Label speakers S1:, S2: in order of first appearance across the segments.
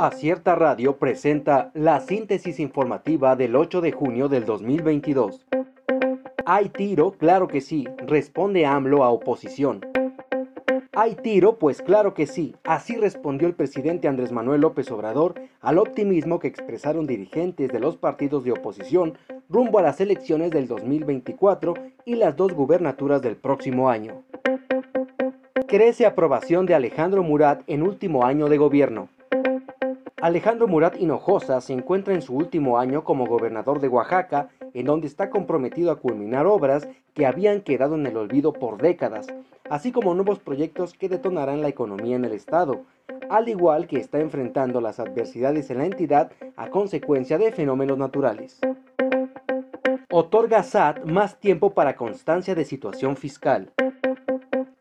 S1: Acierta Radio presenta la síntesis informativa del 8 de junio del 2022. ¿Hay tiro? Claro que sí, responde AMLO a oposición. ¿Hay tiro? Pues claro que sí. Así respondió el presidente Andrés Manuel López Obrador al optimismo que expresaron dirigentes de los partidos de oposición rumbo a las elecciones del 2024 y las dos gubernaturas del próximo año. Crece aprobación de Alejandro Murat en último año de gobierno. Alejandro Murat Hinojosa se encuentra en su último año como gobernador de Oaxaca, en donde está comprometido a culminar obras que habían quedado en el olvido por décadas, así como nuevos proyectos que detonarán la economía en el estado, al igual que está enfrentando las adversidades en la entidad a consecuencia de fenómenos naturales. Otorga SAT más tiempo para constancia de situación fiscal.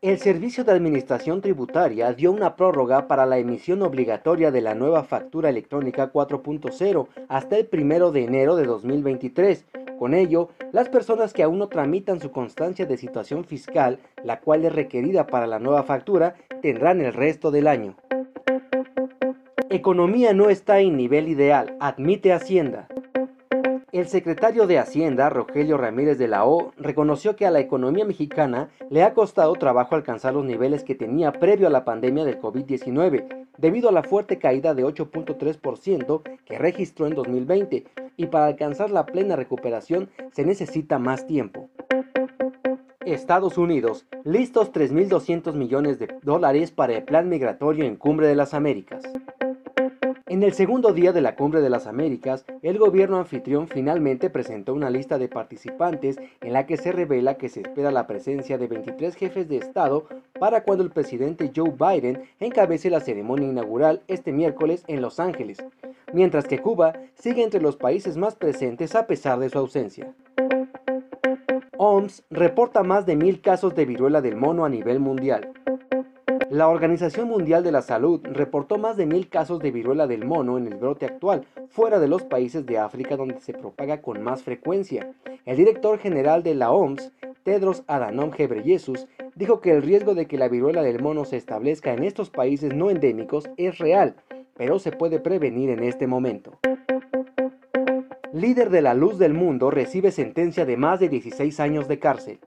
S1: El Servicio de Administración Tributaria dio una prórroga para la emisión obligatoria de la nueva factura electrónica 4.0 hasta el 1 de enero de 2023. Con ello, las personas que aún no tramitan su constancia de situación fiscal, la cual es requerida para la nueva factura, tendrán el resto del año. Economía no está en nivel ideal, admite Hacienda. El secretario de Hacienda, Rogelio Ramírez de la O, reconoció que a la economía mexicana le ha costado trabajo alcanzar los niveles que tenía previo a la pandemia del COVID-19, debido a la fuerte caída de 8.3% que registró en 2020, y para alcanzar la plena recuperación se necesita más tiempo. Estados Unidos, listos 3.200 millones de dólares para el plan migratorio en Cumbre de las Américas. En el segundo día de la Cumbre de las Américas, el gobierno anfitrión finalmente presentó una lista de participantes en la que se revela que se espera la presencia de 23 jefes de Estado para cuando el presidente Joe Biden encabece la ceremonia inaugural este miércoles en Los Ángeles, mientras que Cuba sigue entre los países más presentes a pesar de su ausencia. OMS reporta más de mil casos de viruela del mono a nivel mundial. La Organización Mundial de la Salud reportó más de mil casos de viruela del mono en el brote actual, fuera de los países de África donde se propaga con más frecuencia. El director general de la OMS, Tedros Adhanom Ghebreyesus, dijo que el riesgo de que la viruela del mono se establezca en estos países no endémicos es real, pero se puede prevenir en este momento. Líder de la luz del mundo recibe sentencia de más de 16 años de cárcel.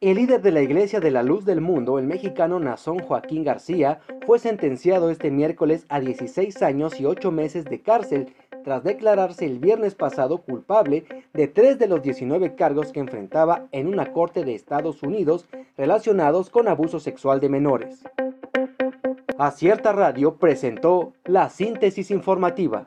S1: El líder de la Iglesia de la Luz del Mundo, el mexicano Nazón Joaquín García, fue sentenciado este miércoles a 16 años y 8 meses de cárcel tras declararse el viernes pasado culpable de tres de los 19 cargos que enfrentaba en una corte de Estados Unidos relacionados con abuso sexual de menores. Acierta Radio presentó la síntesis informativa.